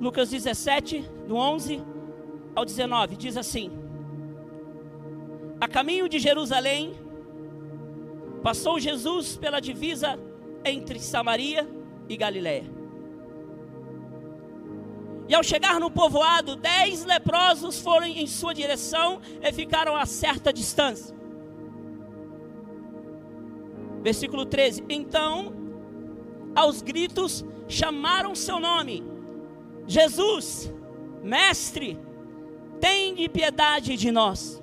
Lucas 17, do 11 ao 19, diz assim: A caminho de Jerusalém, passou Jesus pela divisa entre Samaria e Galiléia. E ao chegar no povoado, dez leprosos foram em sua direção e ficaram a certa distância. Versículo 13: Então, aos gritos, chamaram seu nome: Jesus, Mestre, tem de piedade de nós.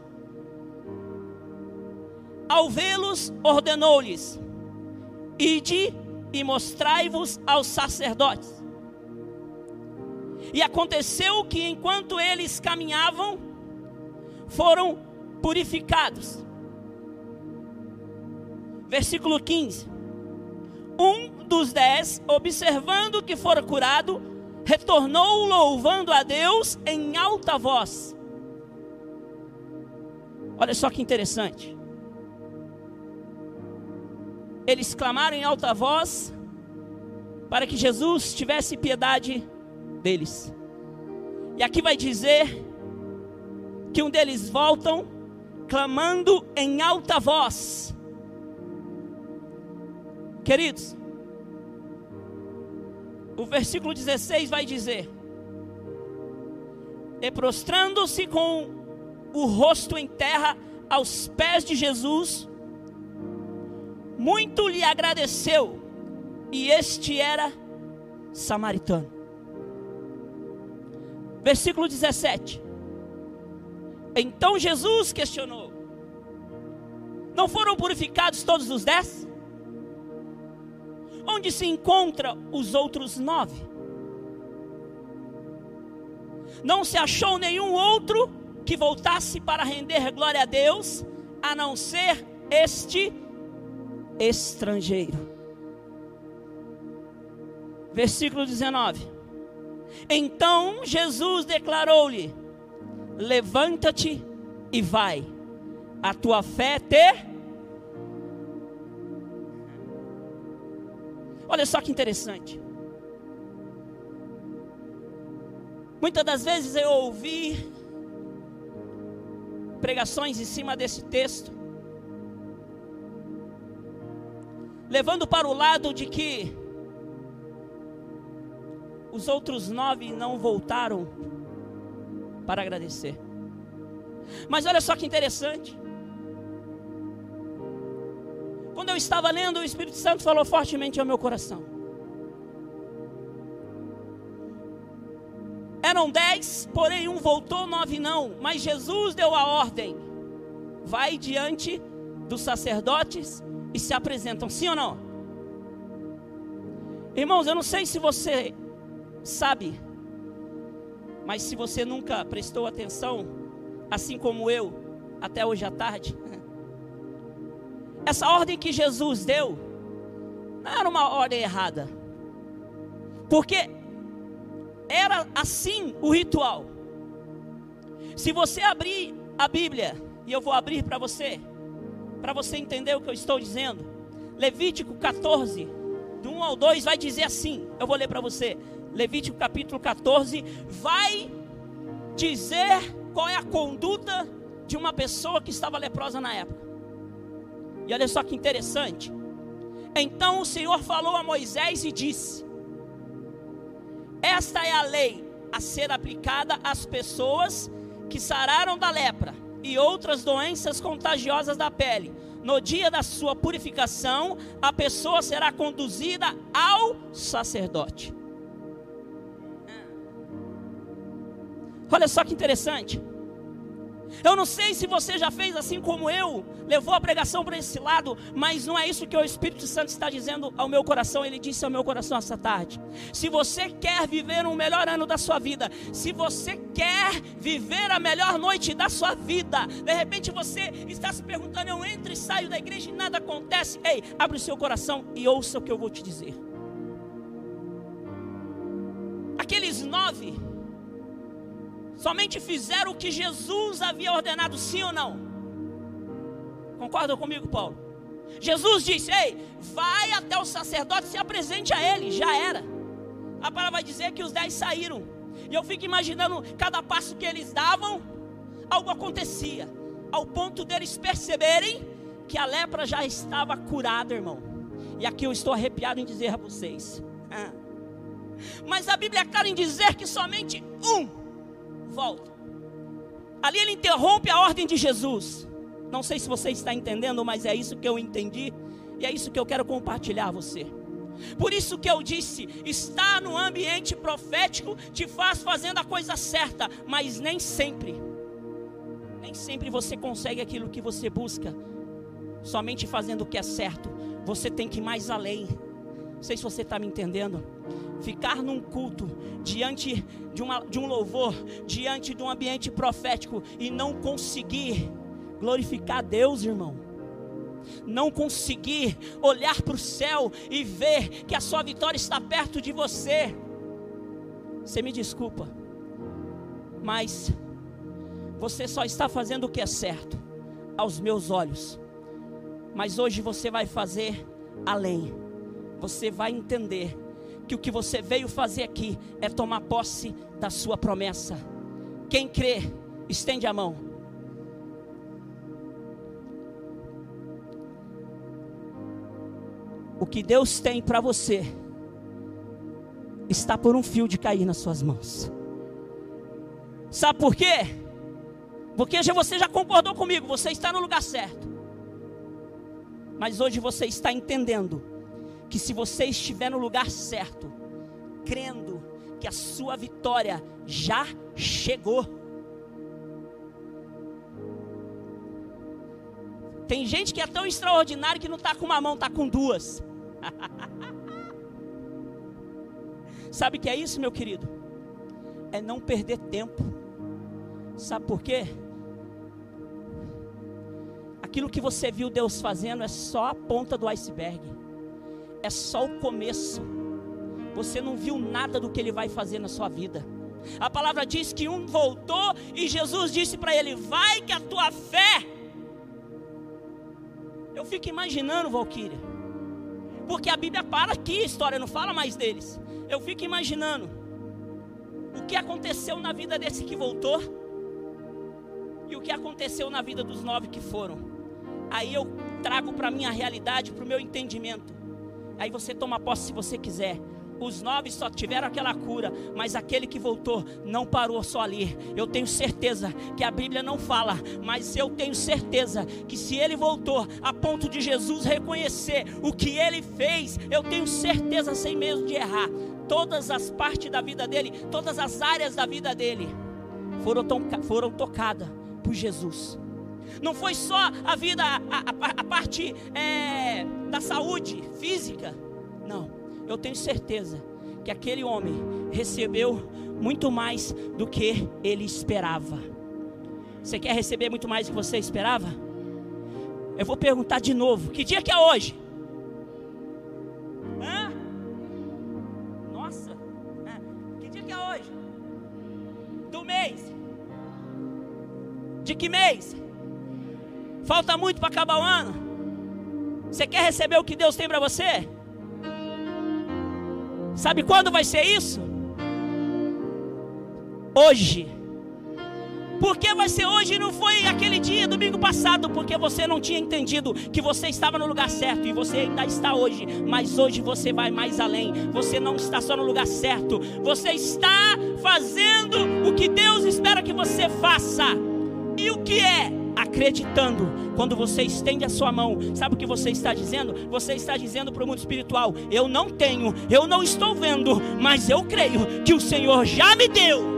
Ao vê-los, ordenou-lhes: Ide e mostrai-vos aos sacerdotes. E aconteceu que enquanto eles caminhavam, foram purificados. Versículo 15. Um dos dez, observando que fora curado, retornou louvando a Deus em alta voz. Olha só que interessante. Eles clamaram em alta voz para que Jesus tivesse piedade deles. E aqui vai dizer que um deles voltam clamando em alta voz. Queridos, o versículo 16 vai dizer: E prostrando-se com o rosto em terra aos pés de Jesus, muito lhe agradeceu, e este era samaritano. Versículo 17. Então Jesus questionou: Não foram purificados todos os dez? Onde se encontram os outros nove? Não se achou nenhum outro que voltasse para render glória a Deus, a não ser este estrangeiro. Versículo 19. Então Jesus declarou-lhe: Levanta-te e vai, a tua fé te Olha só que interessante. Muitas das vezes eu ouvi pregações em cima desse texto, levando para o lado de que os outros nove não voltaram para agradecer. Mas olha só que interessante. Quando eu estava lendo, o Espírito Santo falou fortemente ao meu coração. Eram dez, porém um voltou, nove não. Mas Jesus deu a ordem: vai diante dos sacerdotes e se apresentam, sim ou não? Irmãos, eu não sei se você sabe, mas se você nunca prestou atenção, assim como eu, até hoje à tarde, essa ordem que Jesus deu não era uma ordem errada, porque era assim o ritual. Se você abrir a Bíblia, e eu vou abrir para você, para você entender o que eu estou dizendo, Levítico 14, do 1 ao 2, vai dizer assim: eu vou ler para você. Levítico capítulo 14, vai dizer qual é a conduta de uma pessoa que estava leprosa na época. E olha só que interessante. Então o Senhor falou a Moisés e disse: Esta é a lei a ser aplicada às pessoas que sararam da lepra e outras doenças contagiosas da pele. No dia da sua purificação, a pessoa será conduzida ao sacerdote. Olha só que interessante. Eu não sei se você já fez assim como eu, levou a pregação para esse lado, mas não é isso que o Espírito Santo está dizendo ao meu coração. Ele disse ao meu coração essa tarde. Se você quer viver um melhor ano da sua vida, se você quer viver a melhor noite da sua vida, de repente você está se perguntando: eu entro e saio da igreja e nada acontece. Ei, abre o seu coração e ouça o que eu vou te dizer. Aqueles nove somente fizeram o que Jesus havia ordenado, sim ou não? Concorda comigo, Paulo? Jesus disse: Ei, vai até o sacerdote, se apresente a ele, já era. A palavra vai dizer que os dez saíram. E eu fico imaginando cada passo que eles davam, algo acontecia, ao ponto deles perceberem que a lepra já estava curada, irmão. E aqui eu estou arrepiado em dizer a vocês. Ah. Mas a Bíblia é clara em dizer que somente um volta. Ali ele interrompe a ordem de Jesus. Não sei se você está entendendo, mas é isso que eu entendi. E é isso que eu quero compartilhar a você. Por isso que eu disse, estar no ambiente profético te faz fazendo a coisa certa, mas nem sempre. Nem sempre você consegue aquilo que você busca. Somente fazendo o que é certo. Você tem que ir mais além. Não sei se você está me entendendo. Ficar num culto, diante de, uma, de um louvor, diante de um ambiente profético e não conseguir glorificar Deus, irmão não conseguir olhar para o céu e ver que a sua vitória está perto de você, você me desculpa, mas você só está fazendo o que é certo aos meus olhos. Mas hoje você vai fazer além. Você vai entender que o que você veio fazer aqui é tomar posse da sua promessa. Quem crê, estende a mão. O que Deus tem para você está por um fio de cair nas suas mãos. Sabe por quê? Porque já você já concordou comigo, você está no lugar certo. Mas hoje você está entendendo que se você estiver no lugar certo, crendo que a sua vitória já chegou. Tem gente que é tão extraordinário que não está com uma mão, está com duas. Sabe o que é isso, meu querido? É não perder tempo. Sabe por quê? Aquilo que você viu Deus fazendo é só a ponta do iceberg. É só o começo. Você não viu nada do que ele vai fazer na sua vida. A palavra diz que um voltou e Jesus disse para ele: Vai que a tua fé. Eu fico imaginando, Valquíria porque a Bíblia para aqui, a história não fala mais deles. Eu fico imaginando o que aconteceu na vida desse que voltou e o que aconteceu na vida dos nove que foram. Aí eu trago para minha realidade, para o meu entendimento. Aí você toma posse se você quiser. Os nove só tiveram aquela cura, mas aquele que voltou não parou só ali. Eu tenho certeza que a Bíblia não fala, mas eu tenho certeza que se ele voltou a ponto de Jesus reconhecer o que ele fez, eu tenho certeza, sem medo de errar, todas as partes da vida dele, todas as áreas da vida dele foram, foram tocadas por Jesus. Não foi só a vida, a, a, a parte é, da saúde física, não eu tenho certeza que aquele homem recebeu muito mais do que ele esperava. Você quer receber muito mais do que você esperava? Eu vou perguntar de novo: que dia que é hoje? Hã? Nossa, é. que dia que é hoje? Do mês? De que mês? Falta muito para acabar o ano? Você quer receber o que Deus tem para você? Sabe quando vai ser isso? Hoje. Por que vai ser hoje e não foi aquele dia, domingo passado? Porque você não tinha entendido que você estava no lugar certo e você ainda está hoje. Mas hoje você vai mais além. Você não está só no lugar certo. Você está fazendo o que Deus espera que você faça. E o que é? Acreditando. Quando você estende a sua mão, sabe o que você está dizendo? Você está dizendo para o mundo espiritual: Eu não tenho, eu não estou vendo, mas eu creio que o Senhor já me deu.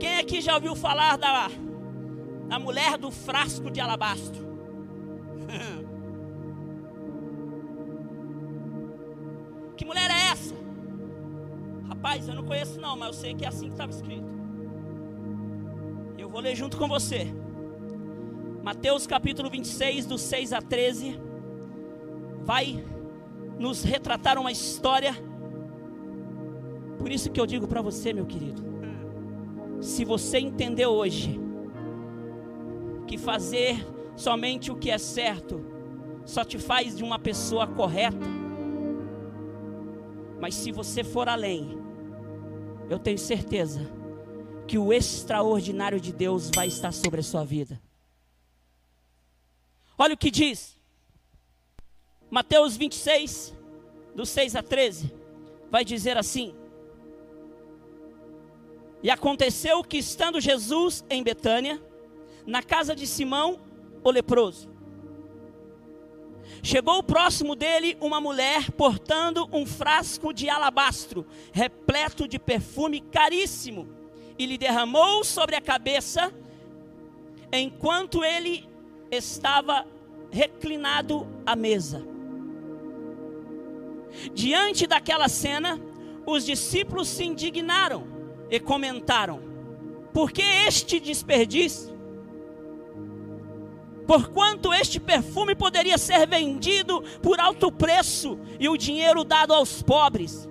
Quem aqui já ouviu falar da, da mulher do frasco de alabastro? Rapaz, eu não conheço não, mas eu sei que é assim que estava escrito. Eu vou ler junto com você. Mateus capítulo 26, do 6 a 13. Vai nos retratar uma história. Por isso que eu digo para você, meu querido. Se você entender hoje que fazer somente o que é certo só te faz de uma pessoa correta. Mas se você for além, eu tenho certeza que o extraordinário de Deus vai estar sobre a sua vida. Olha o que diz Mateus 26, do 6 a 13, vai dizer assim: E aconteceu que, estando Jesus em Betânia, na casa de Simão, o leproso, chegou próximo dele uma mulher portando um frasco de alabastro, repleto de perfume caríssimo e lhe derramou sobre a cabeça, enquanto ele estava reclinado à mesa. Diante daquela cena, os discípulos se indignaram e comentaram: por que este desperdício? Porquanto este perfume poderia ser vendido por alto preço e o dinheiro dado aos pobres.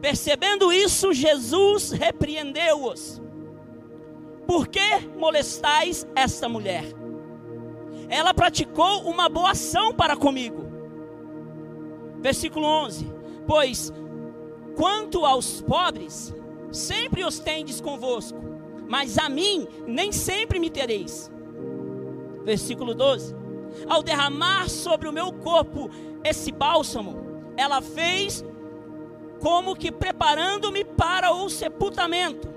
Percebendo isso, Jesus repreendeu-os. Por que molestais esta mulher? Ela praticou uma boa ação para comigo. Versículo 11: Pois quanto aos pobres, sempre os tendes convosco, mas a mim nem sempre me tereis. Versículo 12: Ao derramar sobre o meu corpo esse bálsamo, ela fez como que preparando-me para o sepultamento.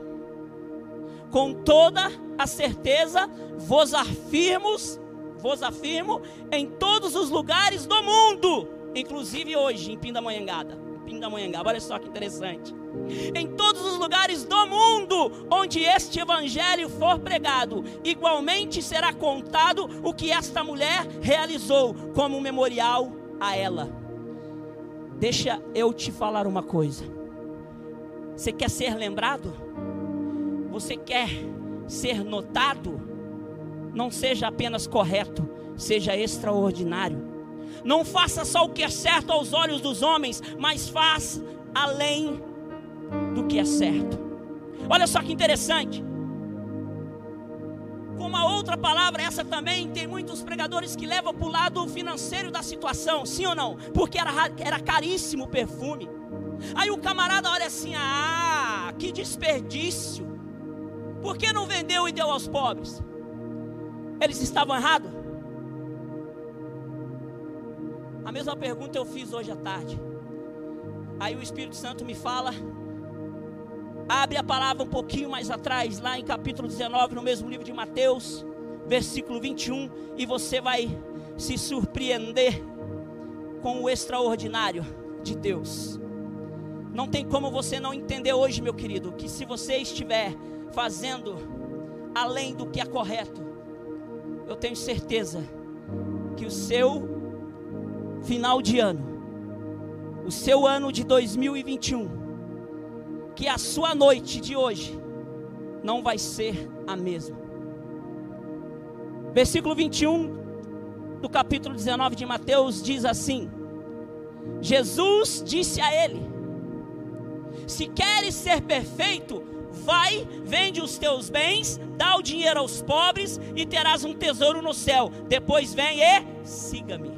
Com toda a certeza vos afirmo, vos afirmo em todos os lugares do mundo, inclusive hoje em Pindamonhangada. Pindamonhangaba, olha só que interessante. Em todos os lugares do mundo onde este evangelho for pregado, igualmente será contado o que esta mulher realizou como um memorial a ela. Deixa eu te falar uma coisa. Você quer ser lembrado? Você quer ser notado? Não seja apenas correto, seja extraordinário. Não faça só o que é certo aos olhos dos homens, mas faça além do que é certo. Olha só que interessante. Com uma outra palavra, essa também tem muitos pregadores que levam para o lado financeiro da situação, sim ou não? Porque era, era caríssimo o perfume. Aí o camarada olha assim: ah, que desperdício. Por que não vendeu e deu aos pobres? Eles estavam errados? A mesma pergunta eu fiz hoje à tarde. Aí o Espírito Santo me fala Abre a palavra um pouquinho mais atrás, lá em capítulo 19, no mesmo livro de Mateus, versículo 21, e você vai se surpreender com o extraordinário de Deus. Não tem como você não entender hoje, meu querido, que se você estiver fazendo além do que é correto, eu tenho certeza que o seu final de ano, o seu ano de 2021, que a sua noite de hoje não vai ser a mesma. Versículo 21 do capítulo 19 de Mateus diz assim: Jesus disse a ele: Se queres ser perfeito, vai, vende os teus bens, dá o dinheiro aos pobres e terás um tesouro no céu. Depois vem e siga-me.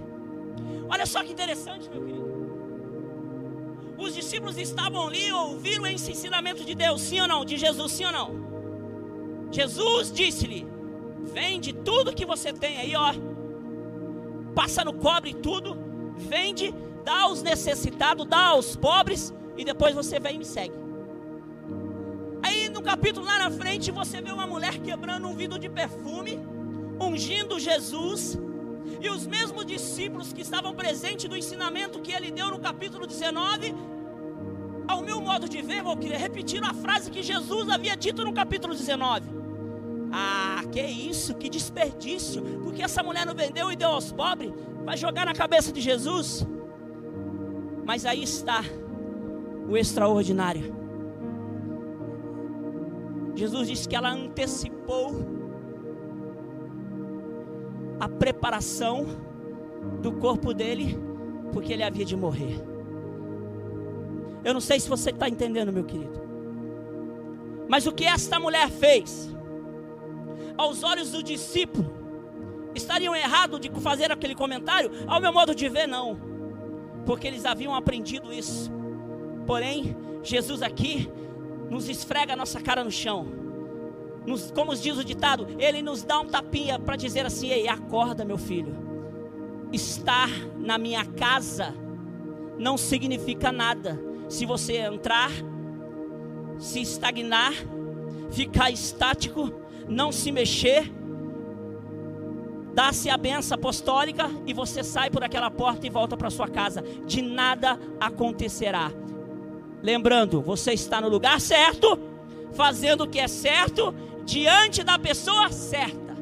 Olha só que interessante, meu querido. Os discípulos estavam ali, ouviram esse ensinamento de Deus, sim ou não? De Jesus, sim ou não? Jesus disse-lhe: Vende tudo que você tem aí, ó. Passa no cobre tudo, vende, dá aos necessitados, dá aos pobres, e depois você vem e me segue. Aí no capítulo lá na frente, você vê uma mulher quebrando um vidro de perfume, ungindo Jesus. E os mesmos discípulos que estavam presentes do ensinamento que ele deu no capítulo 19, ao meu modo de ver, vou querer repetir a frase que Jesus havia dito no capítulo 19. Ah, que isso, que desperdício, porque essa mulher não vendeu e deu aos pobres, vai jogar na cabeça de Jesus. Mas aí está o extraordinário. Jesus disse que ela antecipou a preparação do corpo dele, porque ele havia de morrer. Eu não sei se você está entendendo, meu querido. Mas o que esta mulher fez, aos olhos do discípulo, estariam errados de fazer aquele comentário? Ao meu modo de ver, não, porque eles haviam aprendido isso. Porém, Jesus aqui nos esfrega a nossa cara no chão. Nos, como diz o ditado, ele nos dá um tapinha para dizer assim: Ei, acorda, meu filho. Estar na minha casa não significa nada se você entrar, se estagnar, ficar estático, não se mexer, dá-se a benção apostólica e você sai por aquela porta e volta para sua casa. De nada acontecerá. Lembrando, você está no lugar certo, fazendo o que é certo, diante da pessoa certa.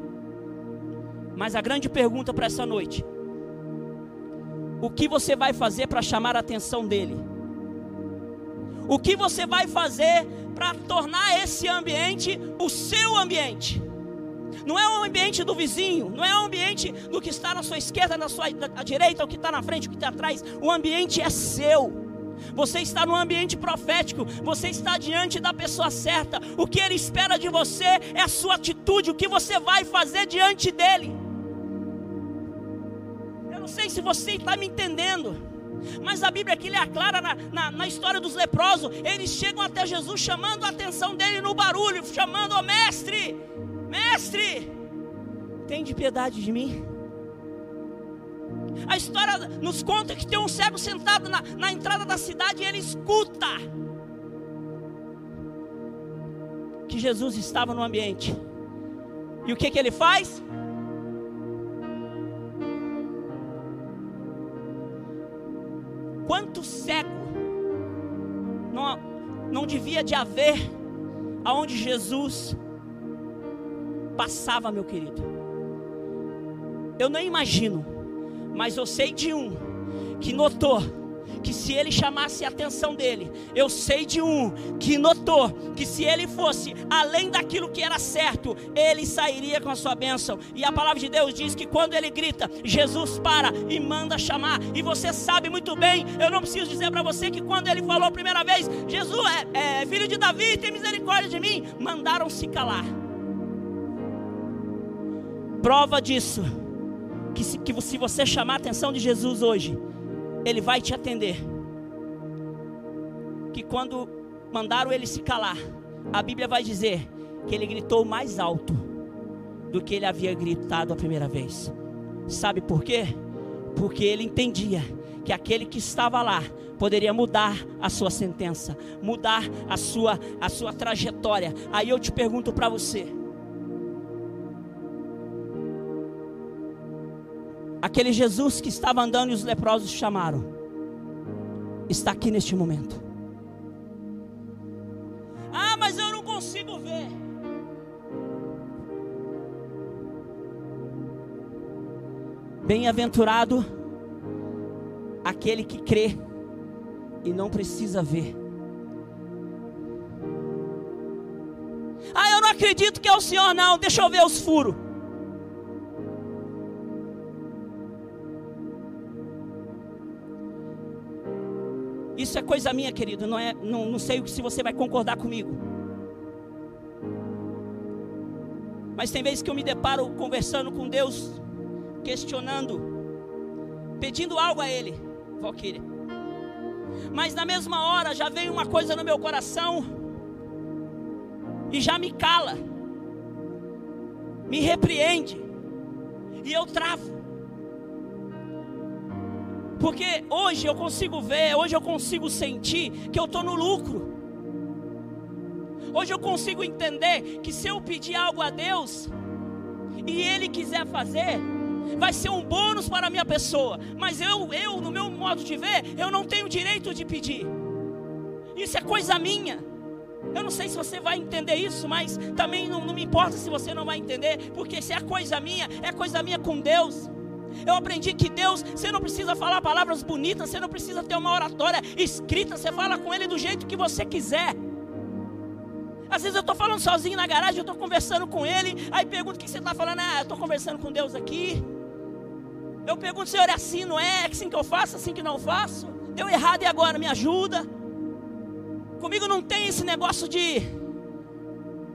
Mas a grande pergunta para essa noite: o que você vai fazer para chamar a atenção dele? O que você vai fazer para tornar esse ambiente o seu ambiente? Não é o ambiente do vizinho, não é o ambiente do que está na sua esquerda, na sua direita, o que está na frente, o que está atrás. O ambiente é seu. Você está no ambiente profético, você está diante da pessoa certa. O que ele espera de você é a sua atitude, o que você vai fazer diante dele. Eu não sei se você está me entendendo, mas a Bíblia aqui é clara na, na, na, história dos leprosos. Eles chegam até Jesus chamando a atenção dele no barulho, chamando: o mestre, mestre, tem de piedade de mim. A história nos conta que tem um cego sentado na, na entrada da cidade e ele escuta que Jesus estava no ambiente. E o que, que ele faz? Quanto cego não, não devia de haver aonde Jesus passava, meu querido. Eu nem imagino mas eu sei de um que notou que se ele chamasse a atenção dele, eu sei de um que notou que se ele fosse além daquilo que era certo, ele sairia com a sua bênção. E a palavra de Deus diz que quando ele grita, Jesus para e manda chamar. E você sabe muito bem, eu não preciso dizer para você que quando ele falou a primeira vez, Jesus é, é filho de Davi, tem misericórdia de mim, mandaram se calar. Prova disso que se, que se você chamar a atenção de Jesus hoje, Ele vai te atender. Que quando mandaram ele se calar, a Bíblia vai dizer que ele gritou mais alto do que ele havia gritado a primeira vez. Sabe por quê? Porque ele entendia que aquele que estava lá poderia mudar a sua sentença, mudar a sua a sua trajetória. Aí eu te pergunto para você, Aquele Jesus que estava andando e os leprosos chamaram, está aqui neste momento. Ah, mas eu não consigo ver. Bem-aventurado aquele que crê e não precisa ver. Ah, eu não acredito que é o Senhor, não. Deixa eu ver os furos. Isso é coisa minha, querido. Não, é, não, não sei se você vai concordar comigo. Mas tem vezes que eu me deparo conversando com Deus, questionando, pedindo algo a Ele, Valquíria. Mas na mesma hora já vem uma coisa no meu coração e já me cala, me repreende, e eu travo. Porque hoje eu consigo ver, hoje eu consigo sentir que eu estou no lucro. Hoje eu consigo entender que se eu pedir algo a Deus e Ele quiser fazer, vai ser um bônus para a minha pessoa. Mas eu, eu, no meu modo de ver, eu não tenho direito de pedir. Isso é coisa minha. Eu não sei se você vai entender isso, mas também não, não me importa se você não vai entender, porque se é coisa minha, é coisa minha com Deus. Eu aprendi que Deus, você não precisa falar palavras bonitas, você não precisa ter uma oratória escrita, você fala com Ele do jeito que você quiser. Às vezes eu estou falando sozinho na garagem, eu estou conversando com Ele, aí pergunto o que você está falando, ah, eu estou conversando com Deus aqui. Eu pergunto, Senhor, é assim, não é? É assim que eu faço, é assim que não faço? Deu errado e agora me ajuda. Comigo não tem esse negócio de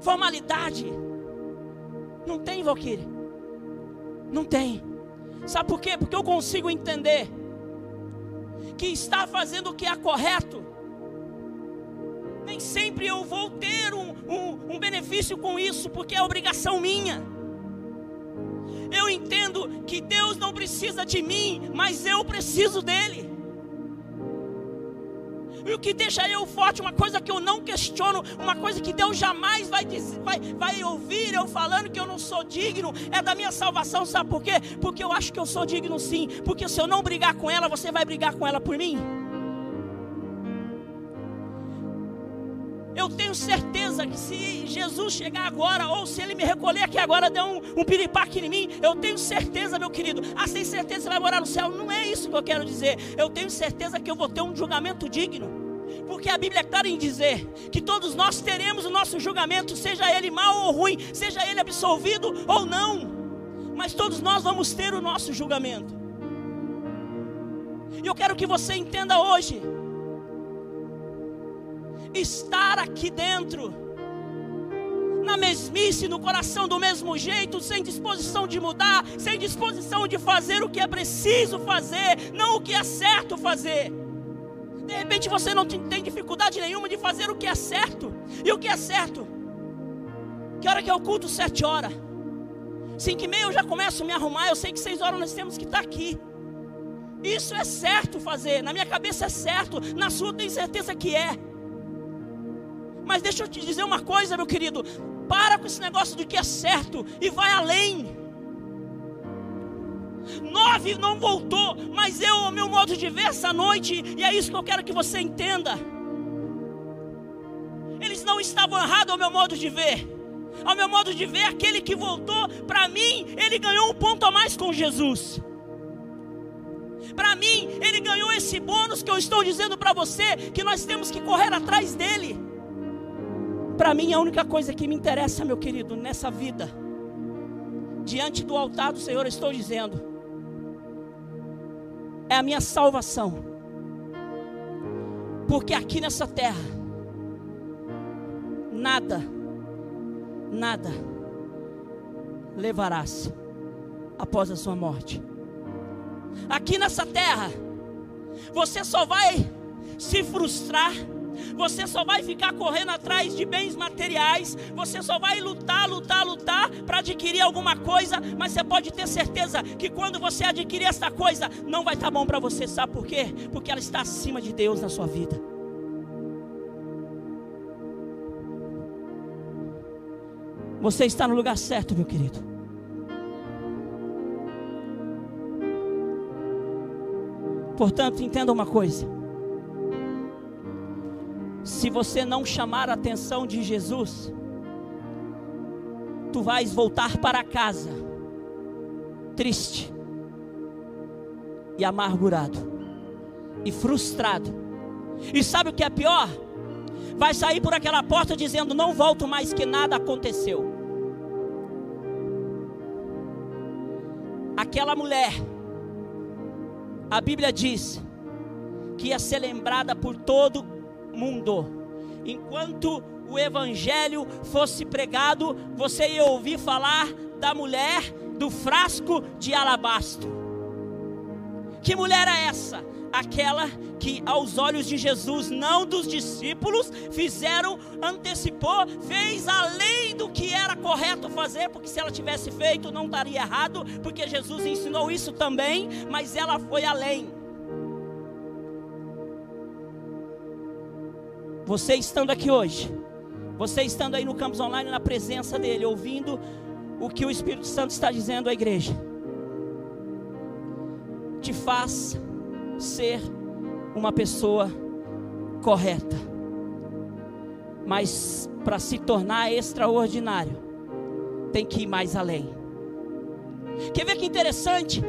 formalidade. Não tem, Valquíria. Não tem. Sabe por quê? Porque eu consigo entender que está fazendo o que é correto. Nem sempre eu vou ter um, um, um benefício com isso, porque é obrigação minha. Eu entendo que Deus não precisa de mim, mas eu preciso dele. E o que deixa eu forte, uma coisa que eu não questiono, uma coisa que Deus jamais vai, dizer, vai, vai ouvir eu falando que eu não sou digno, é da minha salvação, sabe por quê? Porque eu acho que eu sou digno sim, porque se eu não brigar com ela, você vai brigar com ela por mim? Eu tenho certeza que se Jesus chegar agora, ou se ele me recolher aqui agora, der um, um piripaque em mim, eu tenho certeza, meu querido. Ah, sem certeza você vai morar no céu. Não é isso que eu quero dizer. Eu tenho certeza que eu vou ter um julgamento digno. Porque a Bíblia é clara em dizer que todos nós teremos o nosso julgamento, seja ele mal ou ruim, seja ele absolvido ou não. Mas todos nós vamos ter o nosso julgamento. E eu quero que você entenda hoje estar aqui dentro, na mesmice, no coração do mesmo jeito, sem disposição de mudar, sem disposição de fazer o que é preciso fazer, não o que é certo fazer. De repente você não tem dificuldade nenhuma de fazer o que é certo. E o que é certo? Que hora que é o culto? Sete horas. Cinco e meia eu já começo a me arrumar. Eu sei que seis horas nós temos que estar aqui. Isso é certo fazer. Na minha cabeça é certo. Na sua tem certeza que é. Mas deixa eu te dizer uma coisa, meu querido. Para com esse negócio de que é certo e vai além. Nove não voltou, mas eu, o meu modo de ver essa noite, e é isso que eu quero que você entenda. Eles não estavam errados ao meu modo de ver. Ao meu modo de ver, aquele que voltou, para mim, ele ganhou um ponto a mais com Jesus. Para mim, ele ganhou esse bônus que eu estou dizendo para você, que nós temos que correr atrás dele. Para mim, a única coisa que me interessa, meu querido, nessa vida, diante do altar do Senhor, estou dizendo, é a minha salvação. Porque aqui nessa terra, nada, nada levarás após a sua morte. Aqui nessa terra, você só vai se frustrar você só vai ficar correndo atrás de bens materiais, você só vai lutar, lutar, lutar para adquirir alguma coisa, mas você pode ter certeza que quando você adquirir essa coisa, não vai estar tá bom para você, sabe por quê? Porque ela está acima de Deus na sua vida. Você está no lugar certo, meu querido. Portanto, entenda uma coisa se você não chamar a atenção de Jesus, tu vais voltar para casa triste e amargurado e frustrado. E sabe o que é pior? Vai sair por aquela porta dizendo: Não volto mais, que nada aconteceu. Aquela mulher, a Bíblia diz que ia ser lembrada por todo mundo. Enquanto o evangelho fosse pregado, você ia ouvir falar da mulher do frasco de alabastro. Que mulher é essa? Aquela que aos olhos de Jesus, não dos discípulos, fizeram, antecipou, fez além do que era correto fazer, porque se ela tivesse feito não estaria errado, porque Jesus ensinou isso também, mas ela foi além. Você estando aqui hoje, você estando aí no campus online na presença dele, ouvindo o que o Espírito Santo está dizendo à igreja, te faz ser uma pessoa correta. Mas para se tornar extraordinário, tem que ir mais além. Quer ver que interessante?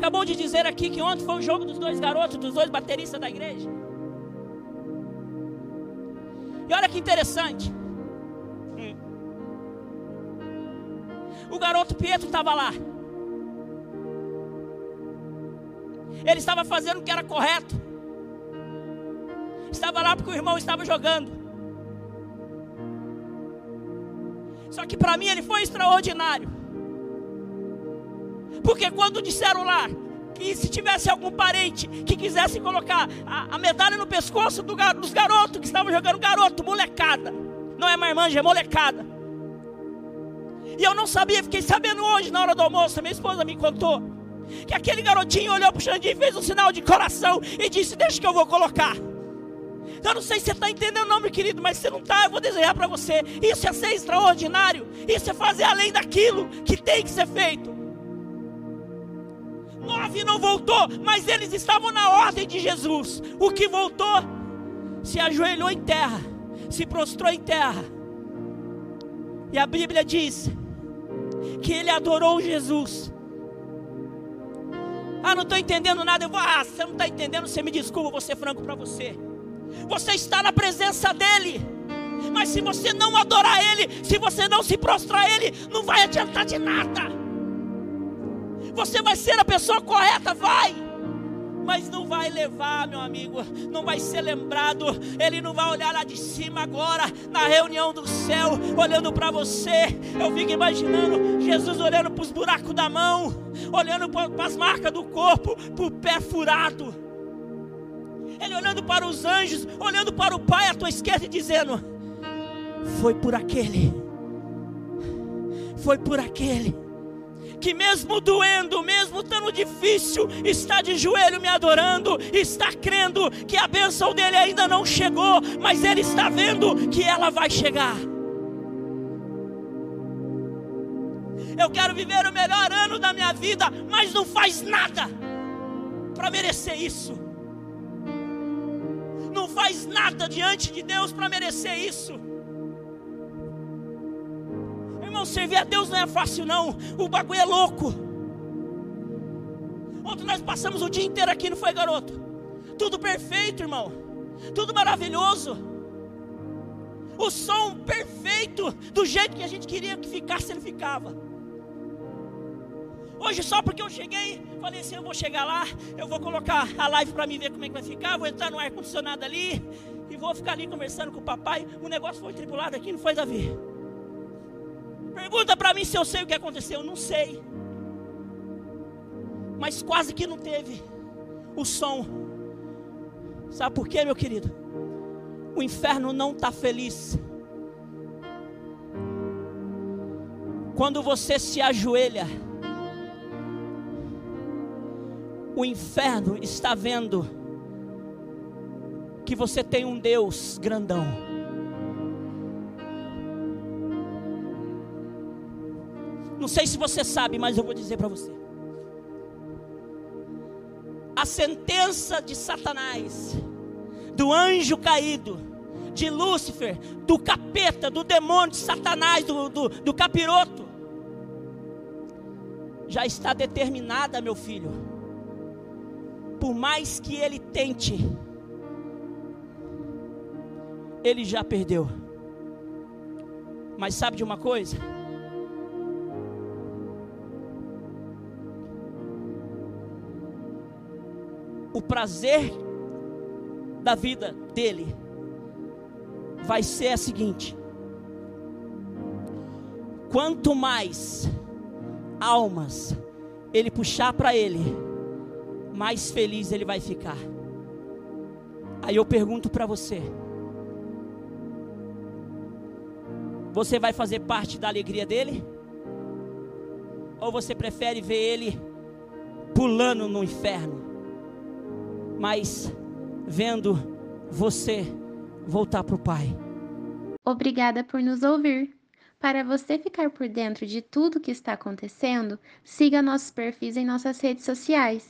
Acabou de dizer aqui que ontem foi o jogo dos dois garotos, dos dois bateristas da igreja. E olha que interessante. O garoto Pietro estava lá. Ele estava fazendo o que era correto. Estava lá porque o irmão estava jogando. Só que para mim ele foi extraordinário. Porque quando disseram lá que se tivesse algum parente que quisesse colocar a, a medalha no pescoço do, dos garotos que estavam jogando garoto, molecada. Não é marmanja, é molecada. E eu não sabia, fiquei sabendo hoje na hora do almoço, minha esposa me contou. Que aquele garotinho olhou para o Xandinho, fez um sinal de coração e disse: Deixa que eu vou colocar. Eu não sei se você está entendendo, não, meu querido, mas se não está, eu vou desenhar para você. Isso é ser extraordinário. Isso é fazer além daquilo que tem que ser feito. Nove não voltou, mas eles estavam na ordem de Jesus. O que voltou se ajoelhou em terra, se prostrou em terra. E a Bíblia diz que ele adorou Jesus. Ah, não estou entendendo nada. Eu vou, ah, você não está entendendo, você me desculpa, vou ser franco para você. Você está na presença dEle. Mas se você não adorar Ele, se você não se prostrar Ele, não vai adiantar de nada. Você vai ser a pessoa correta, vai. Mas não vai levar, meu amigo, não vai ser lembrado. Ele não vai olhar lá de cima agora, na reunião do céu, olhando para você. Eu fico imaginando Jesus olhando para os buracos da mão, olhando para as marcas do corpo, para o pé furado. Ele olhando para os anjos, olhando para o Pai à tua esquerda e dizendo: Foi por aquele, foi por aquele, que mesmo doendo, mesmo estando difícil, está de joelho me adorando, está crendo que a bênção dele ainda não chegou, mas ele está vendo que ela vai chegar. Eu quero viver o melhor ano da minha vida, mas não faz nada para merecer isso não faz nada diante de Deus para merecer isso. Irmão, servir a Deus não é fácil, não. O bagulho é louco. Ontem nós passamos o dia inteiro aqui, não foi, garoto? Tudo perfeito, irmão. Tudo maravilhoso. O som perfeito, do jeito que a gente queria que ficasse, ele ficava. Hoje, só porque eu cheguei, falei assim: eu vou chegar lá, eu vou colocar a live para mim ver como é que vai ficar, vou entrar no ar-condicionado ali e vou ficar ali conversando com o papai. O negócio foi tripulado aqui, não foi, Davi? Pergunta para mim se eu sei o que aconteceu, não sei. Mas quase que não teve o som. Sabe por quê, meu querido? O inferno não está feliz. Quando você se ajoelha, o inferno está vendo que você tem um Deus grandão. Sei se você sabe, mas eu vou dizer para você. A sentença de Satanás, do anjo caído, de Lúcifer, do capeta, do demônio, de Satanás, do, do, do capiroto, já está determinada, meu filho por mais que ele tente, ele já perdeu. Mas sabe de uma coisa? O prazer da vida dele vai ser a seguinte: quanto mais almas ele puxar para ele, mais feliz ele vai ficar. Aí eu pergunto para você: você vai fazer parte da alegria dele? Ou você prefere ver ele pulando no inferno, mas vendo você voltar para o Pai? Obrigada por nos ouvir. Para você ficar por dentro de tudo que está acontecendo, siga nossos perfis em nossas redes sociais.